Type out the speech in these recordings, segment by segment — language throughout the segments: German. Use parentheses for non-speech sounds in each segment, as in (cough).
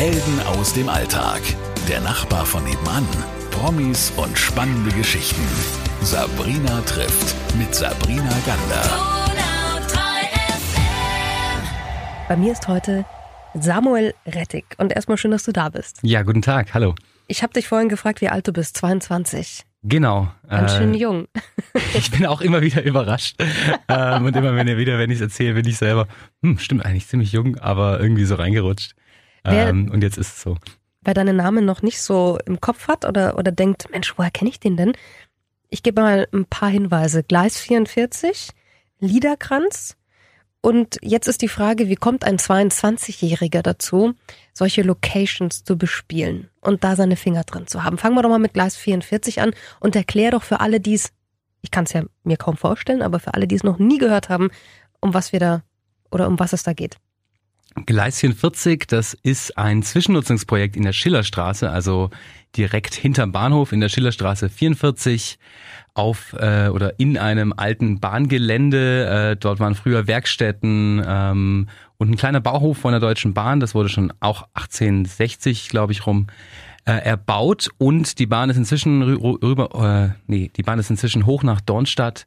Helden aus dem Alltag. Der Nachbar von nebenan. Promis und spannende Geschichten. Sabrina trifft mit Sabrina Gander. Bei mir ist heute Samuel Rettig. Und erstmal schön, dass du da bist. Ja, guten Tag, hallo. Ich habe dich vorhin gefragt, wie alt du bist. 22. Genau. Ganz schön jung. (laughs) Ich bin auch immer wieder überrascht. ähm, und immer wenn ihr wieder, wenn ich es erzähle, bin ich selber, hm, stimmt eigentlich ziemlich jung, aber irgendwie so reingerutscht. Ähm, und jetzt ist es so. Wer deinen Namen noch nicht so im Kopf hat oder, oder denkt, Mensch, woher kenne ich den denn? Ich gebe mal ein paar Hinweise. Gleis 44, Liederkranz, und jetzt ist die Frage, wie kommt ein 22-Jähriger dazu, solche Locations zu bespielen und da seine Finger drin zu haben? Fangen wir doch mal mit Gleis 44 an und erklär doch für alle, die es, ich kann es ja mir kaum vorstellen, aber für alle, die es noch nie gehört haben, um was wir da oder um was es da geht. Gleis 44, das ist ein Zwischennutzungsprojekt in der Schillerstraße, also direkt hinterm Bahnhof in der Schillerstraße 44 auf äh, oder in einem alten Bahngelände. Äh, dort waren früher Werkstätten ähm, und ein kleiner Bauhof von der Deutschen Bahn. Das wurde schon auch 1860, glaube ich, rum äh, erbaut und die Bahn ist inzwischen rüber, äh, nee, die Bahn ist inzwischen hoch nach Dornstadt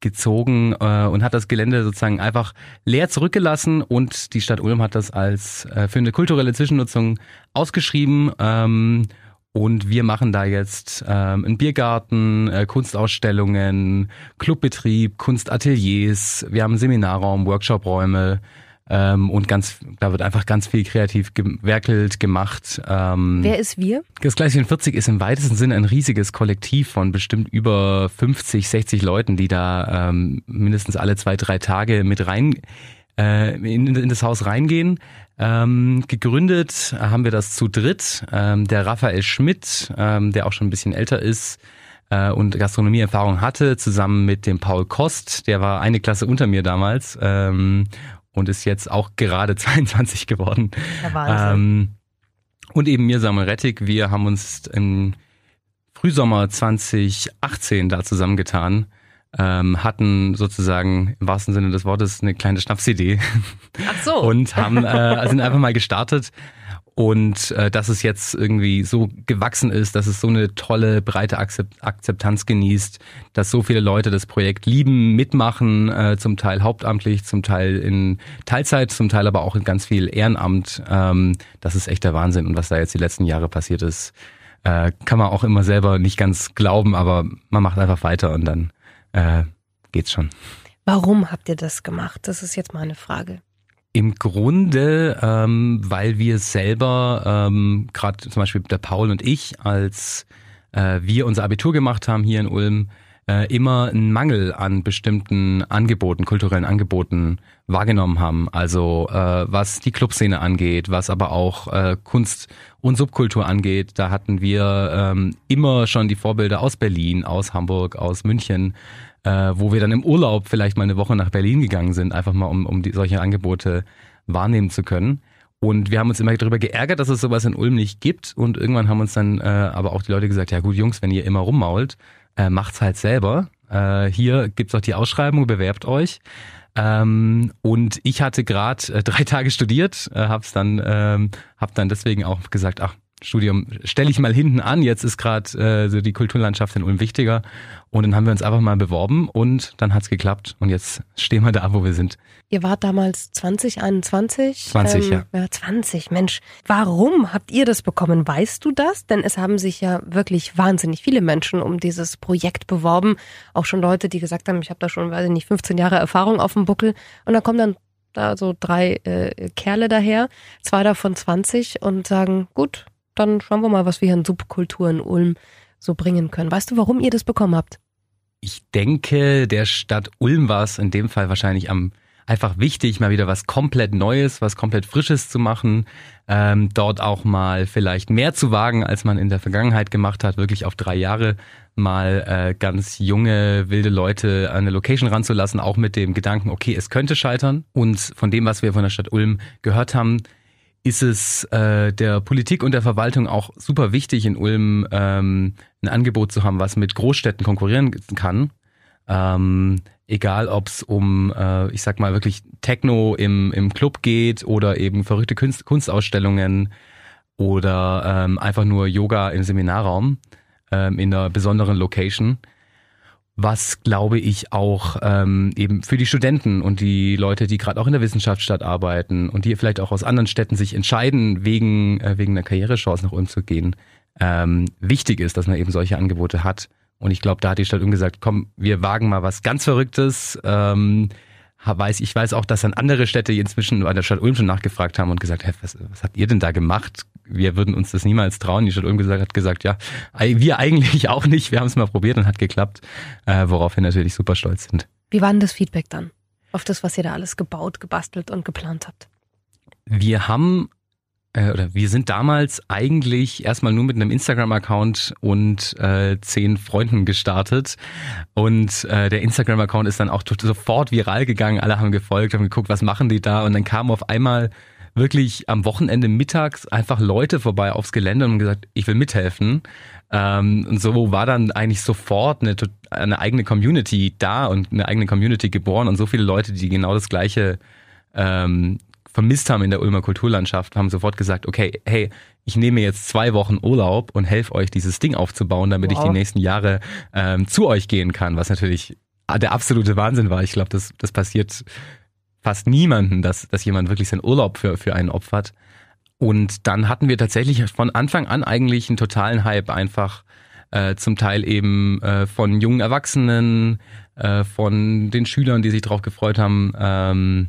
gezogen äh, und hat das Gelände sozusagen einfach leer zurückgelassen. Und die Stadt Ulm hat das als äh, für eine kulturelle Zwischennutzung ausgeschrieben. Ähm, und wir machen da jetzt ähm, einen Biergarten, äh, Kunstausstellungen, Clubbetrieb, Kunstateliers, wir haben Seminarraum, Workshopräume, ähm, und ganz, da wird einfach ganz viel kreativ gewerkelt, gemacht. Ähm, Wer ist wir? Das Gleis 44 ist im weitesten Sinne ein riesiges Kollektiv von bestimmt über 50, 60 Leuten, die da ähm, mindestens alle zwei, drei Tage mit rein äh, in, in das Haus reingehen. Ähm, gegründet haben wir das zu dritt. Ähm, der Raphael Schmidt, ähm, der auch schon ein bisschen älter ist, äh, und Gastronomieerfahrung hatte, zusammen mit dem Paul Kost, der war eine Klasse unter mir damals ähm, und ist jetzt auch gerade (laughs) 22 geworden. Der Wahnsinn. Ähm, und eben mir, Samuel Rettig, wir haben uns im Frühsommer 2018 da zusammengetan, ähm, hatten sozusagen im wahrsten Sinne des Wortes eine kleine Schnapsidee. Ach so. (laughs) Und haben, äh, sind einfach mal gestartet und äh, dass es jetzt irgendwie so gewachsen ist, dass es so eine tolle, breite Akzeptanz genießt, dass so viele Leute das Projekt lieben, mitmachen, äh, zum Teil hauptamtlich, zum Teil in Teilzeit, zum Teil aber auch in ganz viel Ehrenamt. Ähm, das ist echt der Wahnsinn. Und was da jetzt die letzten Jahre passiert ist, äh, kann man auch immer selber nicht ganz glauben, aber man macht einfach weiter und dann äh, geht's schon. Warum habt ihr das gemacht? Das ist jetzt meine Frage. Im Grunde, ähm, weil wir selber, ähm, gerade zum Beispiel der Paul und ich, als äh, wir unser Abitur gemacht haben hier in Ulm, äh, immer einen Mangel an bestimmten Angeboten, kulturellen Angeboten wahrgenommen haben. Also äh, was die Clubszene angeht, was aber auch äh, Kunst und Subkultur angeht, da hatten wir ähm, immer schon die Vorbilder aus Berlin, aus Hamburg, aus München äh, wo wir dann im Urlaub vielleicht mal eine Woche nach Berlin gegangen sind, einfach mal um, um die, solche Angebote wahrnehmen zu können. Und wir haben uns immer darüber geärgert, dass es sowas in Ulm nicht gibt. Und irgendwann haben uns dann äh, aber auch die Leute gesagt, ja gut, Jungs, wenn ihr immer rummault, äh, macht's halt selber. Äh, hier gibt's auch die Ausschreibung, bewerbt euch. Ähm, und ich hatte gerade äh, (laughs) drei Tage studiert, äh, hab's dann, ähm, hab dann deswegen auch gesagt, ach, Studium stelle ich mal hinten an. Jetzt ist gerade äh, so die Kulturlandschaft in Ulm wichtiger. Und dann haben wir uns einfach mal beworben und dann hat's geklappt. Und jetzt stehen wir da, wo wir sind. Ihr wart damals 20, 21? 20, ähm, ja. Ja, 20. Mensch, warum habt ihr das bekommen? Weißt du das? Denn es haben sich ja wirklich wahnsinnig viele Menschen um dieses Projekt beworben. Auch schon Leute, die gesagt haben, ich habe da schon, weiß ich nicht, 15 Jahre Erfahrung auf dem Buckel. Und dann kommen dann da so drei äh, Kerle daher, zwei davon 20 und sagen, gut, dann schauen wir mal, was wir hier in Subkultur in Ulm so bringen können. Weißt du, warum ihr das bekommen habt? Ich denke, der Stadt Ulm war es in dem Fall wahrscheinlich am einfach wichtig, mal wieder was komplett Neues, was komplett Frisches zu machen, ähm, dort auch mal vielleicht mehr zu wagen, als man in der Vergangenheit gemacht hat, wirklich auf drei Jahre mal äh, ganz junge, wilde Leute an eine Location ranzulassen, auch mit dem Gedanken, okay, es könnte scheitern. Und von dem, was wir von der Stadt Ulm gehört haben, ist es äh, der Politik und der Verwaltung auch super wichtig, in Ulm ähm, ein Angebot zu haben, was mit Großstädten konkurrieren kann. Ähm, egal, ob es um, äh, ich sag mal, wirklich Techno im, im Club geht oder eben verrückte Kunst, Kunstausstellungen. oder ähm, einfach nur Yoga im Seminarraum ähm, in einer besonderen Location was glaube ich auch ähm, eben für die Studenten und die Leute, die gerade auch in der Wissenschaftsstadt arbeiten und die vielleicht auch aus anderen Städten sich entscheiden, wegen, äh, wegen einer Karrierechance nach Ulm zu gehen, ähm, wichtig ist, dass man eben solche Angebote hat. Und ich glaube, da hat die Stadt Ulm gesagt, komm, wir wagen mal was ganz Verrücktes. Ähm, weiß, ich weiß auch, dass dann andere Städte inzwischen bei der Stadt Ulm schon nachgefragt haben und gesagt, hey, was, was habt ihr denn da gemacht? Wir würden uns das niemals trauen. Die Stadt Ulm gesagt, hat gesagt, ja, wir eigentlich auch nicht. Wir haben es mal probiert und hat geklappt, äh, worauf wir natürlich super stolz sind. Wie war denn das Feedback dann auf das, was ihr da alles gebaut, gebastelt und geplant habt? Wir haben äh, oder wir sind damals eigentlich erstmal nur mit einem Instagram-Account und äh, zehn Freunden gestartet. Und äh, der Instagram-Account ist dann auch sofort viral gegangen. Alle haben gefolgt, haben geguckt, was machen die da. Und dann kam auf einmal wirklich am Wochenende mittags einfach Leute vorbei aufs Gelände und gesagt, ich will mithelfen. Ähm, und so war dann eigentlich sofort eine, eine eigene Community da und eine eigene Community geboren und so viele Leute, die genau das gleiche ähm, vermisst haben in der Ulmer Kulturlandschaft, haben sofort gesagt, okay, hey, ich nehme jetzt zwei Wochen Urlaub und helfe euch, dieses Ding aufzubauen, damit wow. ich die nächsten Jahre ähm, zu euch gehen kann, was natürlich der absolute Wahnsinn war. Ich glaube, das, das passiert fast niemanden, dass, dass jemand wirklich seinen Urlaub für, für einen opfert. Und dann hatten wir tatsächlich von Anfang an eigentlich einen totalen Hype, einfach äh, zum Teil eben äh, von jungen Erwachsenen, äh, von den Schülern, die sich darauf gefreut haben, ähm,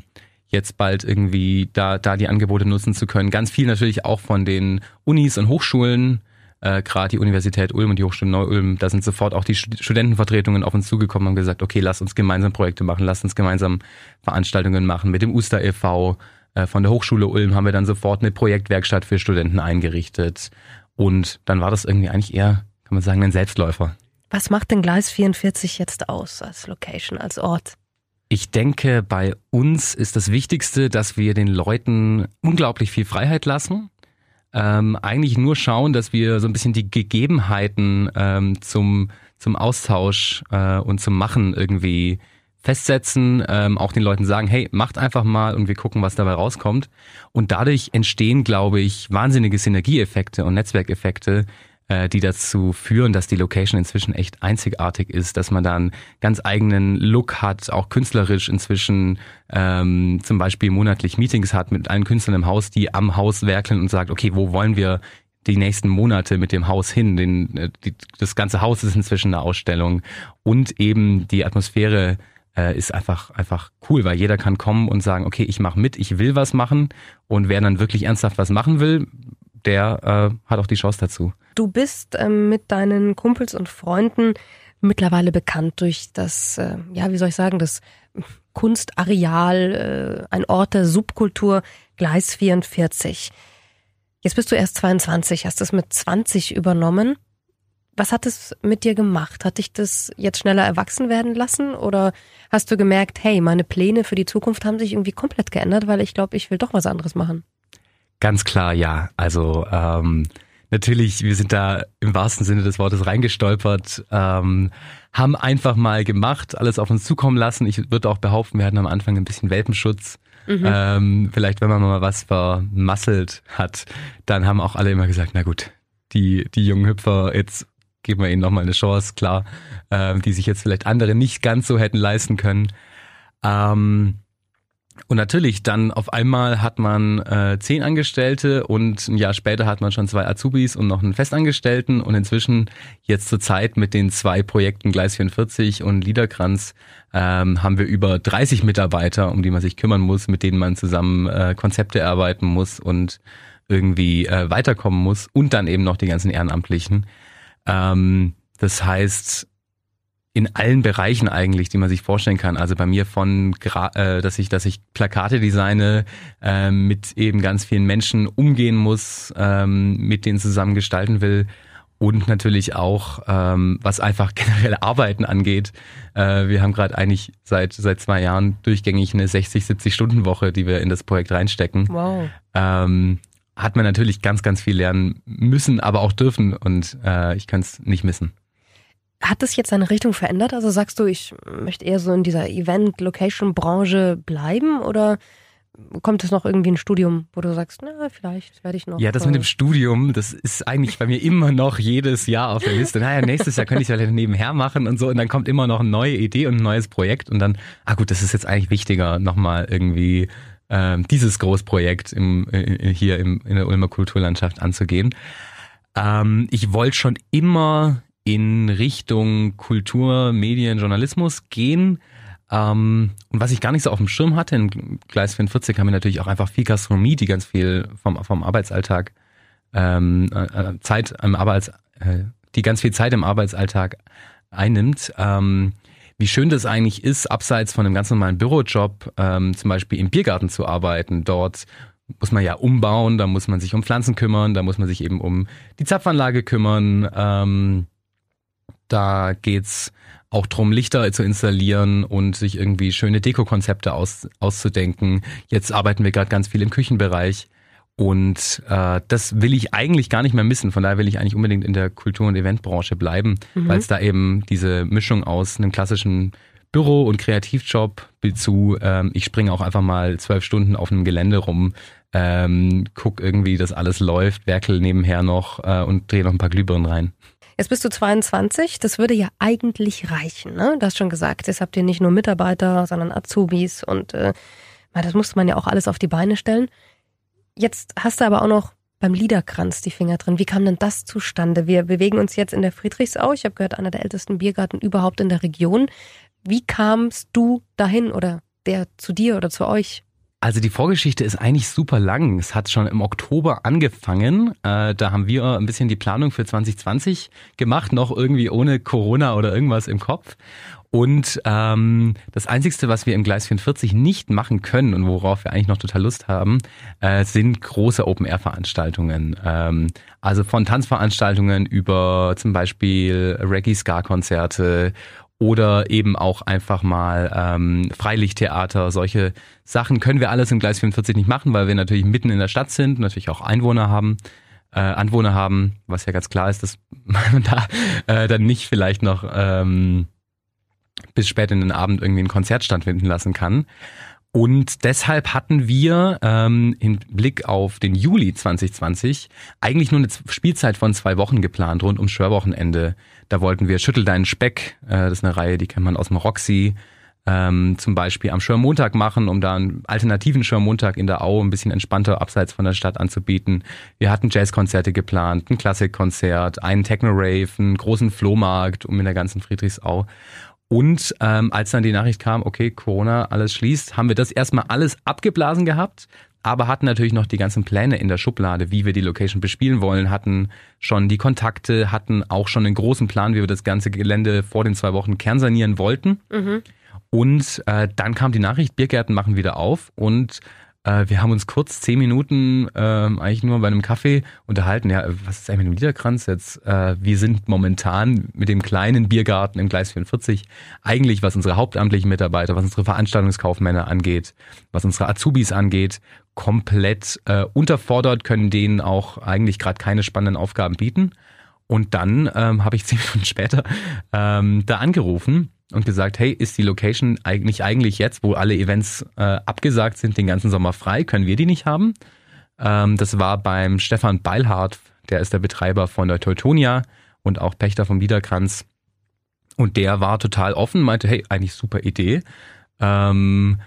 jetzt bald irgendwie da, da die Angebote nutzen zu können. Ganz viel natürlich auch von den Unis und Hochschulen, äh, gerade die Universität Ulm und die Hochschule Neu-Ulm, da sind sofort auch die Studentenvertretungen auf uns zugekommen und gesagt, okay, lass uns gemeinsam Projekte machen, lass uns gemeinsam Veranstaltungen machen. Mit dem Uster e.V. Äh, von der Hochschule Ulm haben wir dann sofort eine Projektwerkstatt für Studenten eingerichtet. Und dann war das irgendwie eigentlich eher, kann man sagen, ein Selbstläufer. Was macht denn Gleis 44 jetzt aus als Location, als Ort? Ich denke, bei uns ist das Wichtigste, dass wir den Leuten unglaublich viel Freiheit lassen. Ähm, eigentlich nur schauen, dass wir so ein bisschen die Gegebenheiten ähm, zum, zum Austausch äh, und zum Machen irgendwie festsetzen, ähm, auch den Leuten sagen, hey, macht einfach mal und wir gucken, was dabei rauskommt. Und dadurch entstehen, glaube ich, wahnsinnige Synergieeffekte und Netzwerkeffekte, die dazu führen, dass die Location inzwischen echt einzigartig ist, dass man da einen ganz eigenen Look hat, auch künstlerisch inzwischen ähm, zum Beispiel monatlich Meetings hat mit allen Künstlern im Haus, die am Haus werkeln und sagt, okay, wo wollen wir die nächsten Monate mit dem Haus hin. Den, äh, die, das ganze Haus ist inzwischen eine Ausstellung und eben die Atmosphäre äh, ist einfach einfach cool, weil jeder kann kommen und sagen, okay, ich mache mit, ich will was machen und wer dann wirklich ernsthaft was machen will, der äh, hat auch die Chance dazu. Du bist ähm, mit deinen Kumpels und Freunden mittlerweile bekannt durch das, äh, ja, wie soll ich sagen, das Kunstareal, äh, ein Ort der Subkultur, Gleis 44. Jetzt bist du erst 22, hast es mit 20 übernommen. Was hat es mit dir gemacht? Hat dich das jetzt schneller erwachsen werden lassen oder hast du gemerkt, hey, meine Pläne für die Zukunft haben sich irgendwie komplett geändert, weil ich glaube, ich will doch was anderes machen? Ganz klar, ja. Also ähm, natürlich, wir sind da im wahrsten Sinne des Wortes reingestolpert, ähm, haben einfach mal gemacht, alles auf uns zukommen lassen. Ich würde auch behaupten, wir hatten am Anfang ein bisschen Welpenschutz. Mhm. Ähm, vielleicht, wenn man mal was vermasselt hat, dann haben auch alle immer gesagt, na gut, die, die jungen Hüpfer, jetzt geben wir ihnen nochmal eine Chance, klar, ähm, die sich jetzt vielleicht andere nicht ganz so hätten leisten können. Ähm, und natürlich, dann auf einmal hat man äh, zehn Angestellte und ein Jahr später hat man schon zwei Azubis und noch einen Festangestellten und inzwischen jetzt zur Zeit mit den zwei Projekten Gleis 44 und Liederkranz ähm, haben wir über 30 Mitarbeiter, um die man sich kümmern muss, mit denen man zusammen äh, Konzepte erarbeiten muss und irgendwie äh, weiterkommen muss und dann eben noch die ganzen Ehrenamtlichen. Ähm, das heißt, in allen Bereichen eigentlich, die man sich vorstellen kann. Also bei mir von, äh, dass ich, dass ich Plakate designe, äh, mit eben ganz vielen Menschen umgehen muss, ähm, mit denen zusammen gestalten will und natürlich auch, ähm, was einfach (laughs) generelle Arbeiten angeht. Äh, wir haben gerade eigentlich seit seit zwei Jahren durchgängig eine 60, 70 Stunden Woche, die wir in das Projekt reinstecken. Wow. Ähm, hat man natürlich ganz, ganz viel lernen müssen, aber auch dürfen und äh, ich kann es nicht missen. Hat das jetzt seine Richtung verändert? Also sagst du, ich möchte eher so in dieser Event-Location-Branche bleiben oder kommt es noch irgendwie ein Studium, wo du sagst, na, vielleicht werde ich noch. Ja, das mit dem Studium, das ist eigentlich bei mir immer noch jedes Jahr auf der Liste. Naja, nächstes Jahr könnte ich es ja nebenher machen und so und dann kommt immer noch eine neue Idee und ein neues Projekt und dann, ah gut, das ist jetzt eigentlich wichtiger, nochmal irgendwie ähm, dieses Großprojekt im, äh, hier im, in der Ulmer Kulturlandschaft anzugehen. Ähm, ich wollte schon immer in Richtung Kultur, Medien, Journalismus gehen. Ähm, und was ich gar nicht so auf dem Schirm hatte, in Gleis 44 haben wir natürlich auch einfach viel Gastronomie, die ganz viel vom, vom Arbeitsalltag, ähm, äh, Zeit im Arbeits, äh, die ganz viel Zeit im Arbeitsalltag einnimmt. Ähm, wie schön das eigentlich ist, abseits von einem ganz normalen Bürojob, ähm, zum Beispiel im Biergarten zu arbeiten. Dort muss man ja umbauen, da muss man sich um Pflanzen kümmern, da muss man sich eben um die Zapfanlage kümmern. Ähm, da geht's auch drum, Lichter zu installieren und sich irgendwie schöne Dekokonzepte aus, auszudenken. Jetzt arbeiten wir gerade ganz viel im Küchenbereich. Und äh, das will ich eigentlich gar nicht mehr missen. Von daher will ich eigentlich unbedingt in der Kultur- und Eventbranche bleiben, mhm. weil es da eben diese Mischung aus einem klassischen Büro- und Kreativjob zu, ähm, ich springe auch einfach mal zwölf Stunden auf einem Gelände rum, ähm, guck irgendwie, dass alles läuft, werkel nebenher noch äh, und drehe noch ein paar Glühbirnen rein. Jetzt bist du 22, das würde ja eigentlich reichen, ne? Du hast schon gesagt, jetzt habt ihr nicht nur Mitarbeiter, sondern Azubis und äh, das musste man ja auch alles auf die Beine stellen. Jetzt hast du aber auch noch beim Liederkranz die Finger drin. Wie kam denn das zustande? Wir bewegen uns jetzt in der Friedrichsau. Ich habe gehört, einer der ältesten Biergarten überhaupt in der Region. Wie kamst du dahin oder der zu dir oder zu euch? Also die Vorgeschichte ist eigentlich super lang. Es hat schon im Oktober angefangen. Äh, da haben wir ein bisschen die Planung für 2020 gemacht, noch irgendwie ohne Corona oder irgendwas im Kopf. Und ähm, das Einzigste, was wir im Gleis 44 nicht machen können und worauf wir eigentlich noch total Lust haben, äh, sind große Open-Air-Veranstaltungen. Ähm, also von Tanzveranstaltungen über zum Beispiel Reggae-Ska-Konzerte oder eben auch einfach mal ähm, Freilichttheater, solche Sachen können wir alles im Gleis 44 nicht machen, weil wir natürlich mitten in der Stadt sind, natürlich auch Einwohner haben äh, Anwohner haben, was ja ganz klar ist, dass (laughs) man da äh, dann nicht vielleicht noch ähm, bis spät in den Abend irgendwie ein Konzert stattfinden lassen kann. Und deshalb hatten wir ähm, im Blick auf den Juli 2020 eigentlich nur eine Spielzeit von zwei Wochen geplant, rund ums Schwörwochenende. Da wollten wir Schüttel deinen Speck, äh, das ist eine Reihe, die kennt man aus dem Roxy, ähm, zum Beispiel am Schwörmontag machen, um da einen alternativen Schwörmontag in der Au ein bisschen entspannter abseits von der Stadt anzubieten. Wir hatten Jazzkonzerte geplant, ein Klassikkonzert, einen Techno-Rave, einen großen Flohmarkt um in der ganzen Friedrichsau. Und ähm, als dann die Nachricht kam, okay, Corona, alles schließt, haben wir das erstmal alles abgeblasen gehabt, aber hatten natürlich noch die ganzen Pläne in der Schublade, wie wir die Location bespielen wollen, hatten schon die Kontakte, hatten auch schon einen großen Plan, wie wir das ganze Gelände vor den zwei Wochen kernsanieren wollten. Mhm. Und äh, dann kam die Nachricht, Biergärten machen wieder auf und äh, wir haben uns kurz zehn Minuten ähm, eigentlich nur bei einem Kaffee unterhalten. Ja, was ist eigentlich mit dem Liederkranz jetzt? Äh, wir sind momentan mit dem kleinen Biergarten im Gleis 44 eigentlich, was unsere hauptamtlichen Mitarbeiter, was unsere Veranstaltungskaufmänner angeht, was unsere Azubis angeht, komplett äh, unterfordert, können denen auch eigentlich gerade keine spannenden Aufgaben bieten. Und dann ähm, habe ich zehn Minuten später ähm, da angerufen und gesagt, hey, ist die Location eigentlich eigentlich jetzt, wo alle Events äh, abgesagt sind, den ganzen Sommer frei? Können wir die nicht haben? Ähm, das war beim Stefan Beilhardt, der ist der Betreiber von der Teutonia und auch Pächter vom Liederkranz. Und der war total offen, meinte, hey, eigentlich super Idee. Ähm,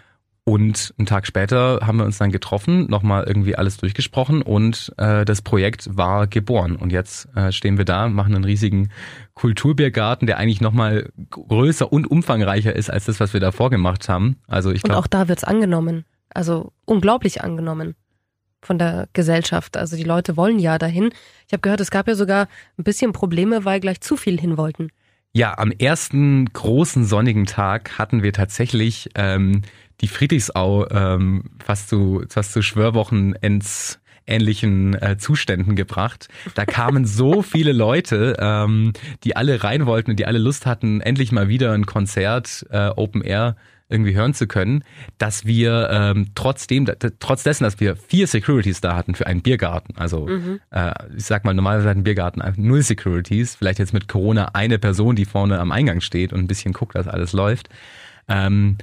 und einen Tag später haben wir uns dann getroffen, nochmal irgendwie alles durchgesprochen und äh, das Projekt war geboren. Und jetzt äh, stehen wir da, machen einen riesigen Kulturbiergarten, der eigentlich nochmal größer und umfangreicher ist als das, was wir davor gemacht haben. Also ich glaube. Und auch da wird's angenommen. Also unglaublich angenommen von der Gesellschaft. Also die Leute wollen ja dahin. Ich habe gehört, es gab ja sogar ein bisschen Probleme, weil gleich zu viel hin wollten. Ja, am ersten großen sonnigen Tag hatten wir tatsächlich ähm, die Friedrichsau ähm, fast zu, fast zu Schwörwochenends ähnlichen äh, Zuständen gebracht. Da kamen (laughs) so viele Leute, ähm, die alle rein wollten und die alle Lust hatten, endlich mal wieder ein Konzert äh, Open Air irgendwie hören zu können, dass wir ähm, trotzdem, trotz dessen, dass wir vier Securities da hatten für einen Biergarten, also mhm. äh, ich sag mal, normalerweise hat ein Biergarten einfach null Securities, vielleicht jetzt mit Corona eine Person, die vorne am Eingang steht und ein bisschen guckt, dass alles läuft. Ähm,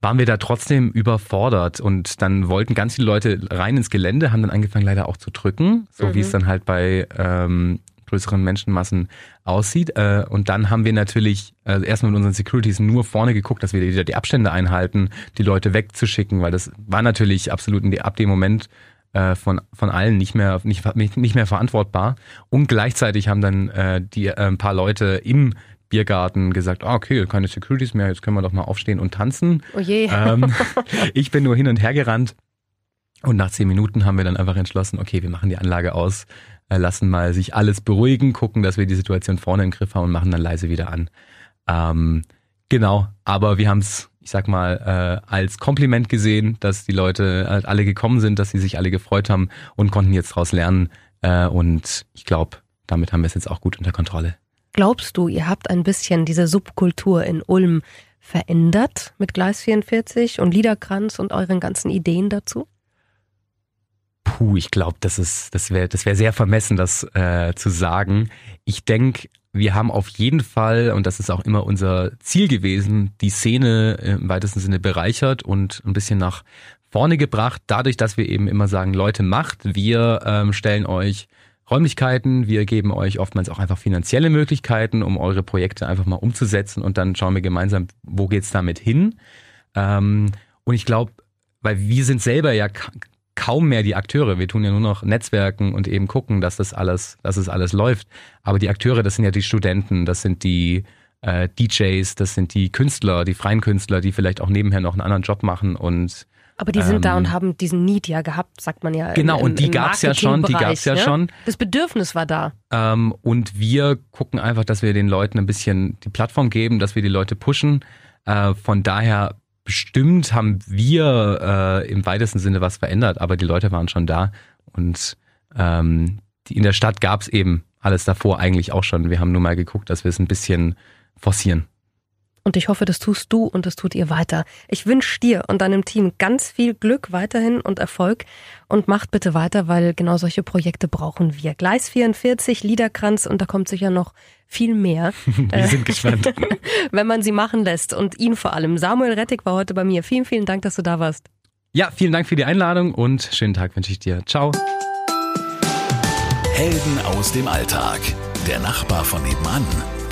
waren wir da trotzdem überfordert und dann wollten ganz viele Leute rein ins Gelände, haben dann angefangen leider auch zu drücken, so mhm. wie es dann halt bei ähm, größeren Menschenmassen aussieht. Äh, und dann haben wir natürlich äh, erstmal mit unseren Securities nur vorne geguckt, dass wir wieder die Abstände einhalten, die Leute wegzuschicken, weil das war natürlich absolut in die, ab dem Moment äh, von, von allen nicht mehr, nicht, nicht mehr verantwortbar. Und gleichzeitig haben dann äh, die äh, ein paar Leute im Biergarten gesagt, ah, okay, keine Securities mehr, jetzt können wir doch mal aufstehen und tanzen. Oh je. Ähm, (laughs) ich bin nur hin und her gerannt und nach zehn Minuten haben wir dann einfach entschlossen, okay, wir machen die Anlage aus, äh, lassen mal sich alles beruhigen, gucken, dass wir die Situation vorne im Griff haben und machen dann leise wieder an. Ähm, genau, aber wir haben es, ich sag mal, äh, als Kompliment gesehen, dass die Leute halt alle gekommen sind, dass sie sich alle gefreut haben und konnten jetzt daraus lernen. Äh, und ich glaube, damit haben wir es jetzt auch gut unter Kontrolle. Glaubst du, ihr habt ein bisschen diese Subkultur in Ulm verändert mit Gleis 44 und Liederkranz und euren ganzen Ideen dazu? Puh, ich glaube, das das wäre, das wäre sehr vermessen, das äh, zu sagen. Ich denke, wir haben auf jeden Fall, und das ist auch immer unser Ziel gewesen, die Szene im weitesten Sinne bereichert und ein bisschen nach vorne gebracht, dadurch, dass wir eben immer sagen, Leute, macht, wir ähm, stellen euch Räumlichkeiten. Wir geben euch oftmals auch einfach finanzielle Möglichkeiten, um eure Projekte einfach mal umzusetzen und dann schauen wir gemeinsam, wo geht's damit hin. Ähm, und ich glaube, weil wir sind selber ja kaum mehr die Akteure. Wir tun ja nur noch Netzwerken und eben gucken, dass das alles, dass es alles läuft. Aber die Akteure, das sind ja die Studenten, das sind die äh, DJs, das sind die Künstler, die freien Künstler, die vielleicht auch nebenher noch einen anderen Job machen und aber die sind ähm, da und haben diesen Need ja gehabt, sagt man ja. Genau, im, und die gab's ja schon, die gab's ja, ja, schon. Das Bedürfnis war da. Ähm, und wir gucken einfach, dass wir den Leuten ein bisschen die Plattform geben, dass wir die Leute pushen. Äh, von daher bestimmt haben wir äh, im weitesten Sinne was verändert, aber die Leute waren schon da und ähm, die, in der Stadt gab's eben alles davor eigentlich auch schon. Wir haben nur mal geguckt, dass wir es ein bisschen forcieren. Und ich hoffe, das tust du und das tut ihr weiter. Ich wünsche dir und deinem Team ganz viel Glück weiterhin und Erfolg und macht bitte weiter, weil genau solche Projekte brauchen wir. Gleis 44, Liederkranz und da kommt sicher noch viel mehr. (laughs) wir sind gespannt. (laughs) Wenn man sie machen lässt und ihn vor allem. Samuel Rettig war heute bei mir. Vielen, vielen Dank, dass du da warst. Ja, vielen Dank für die Einladung und schönen Tag wünsche ich dir. Ciao. Helden aus dem Alltag. Der Nachbar von nebenan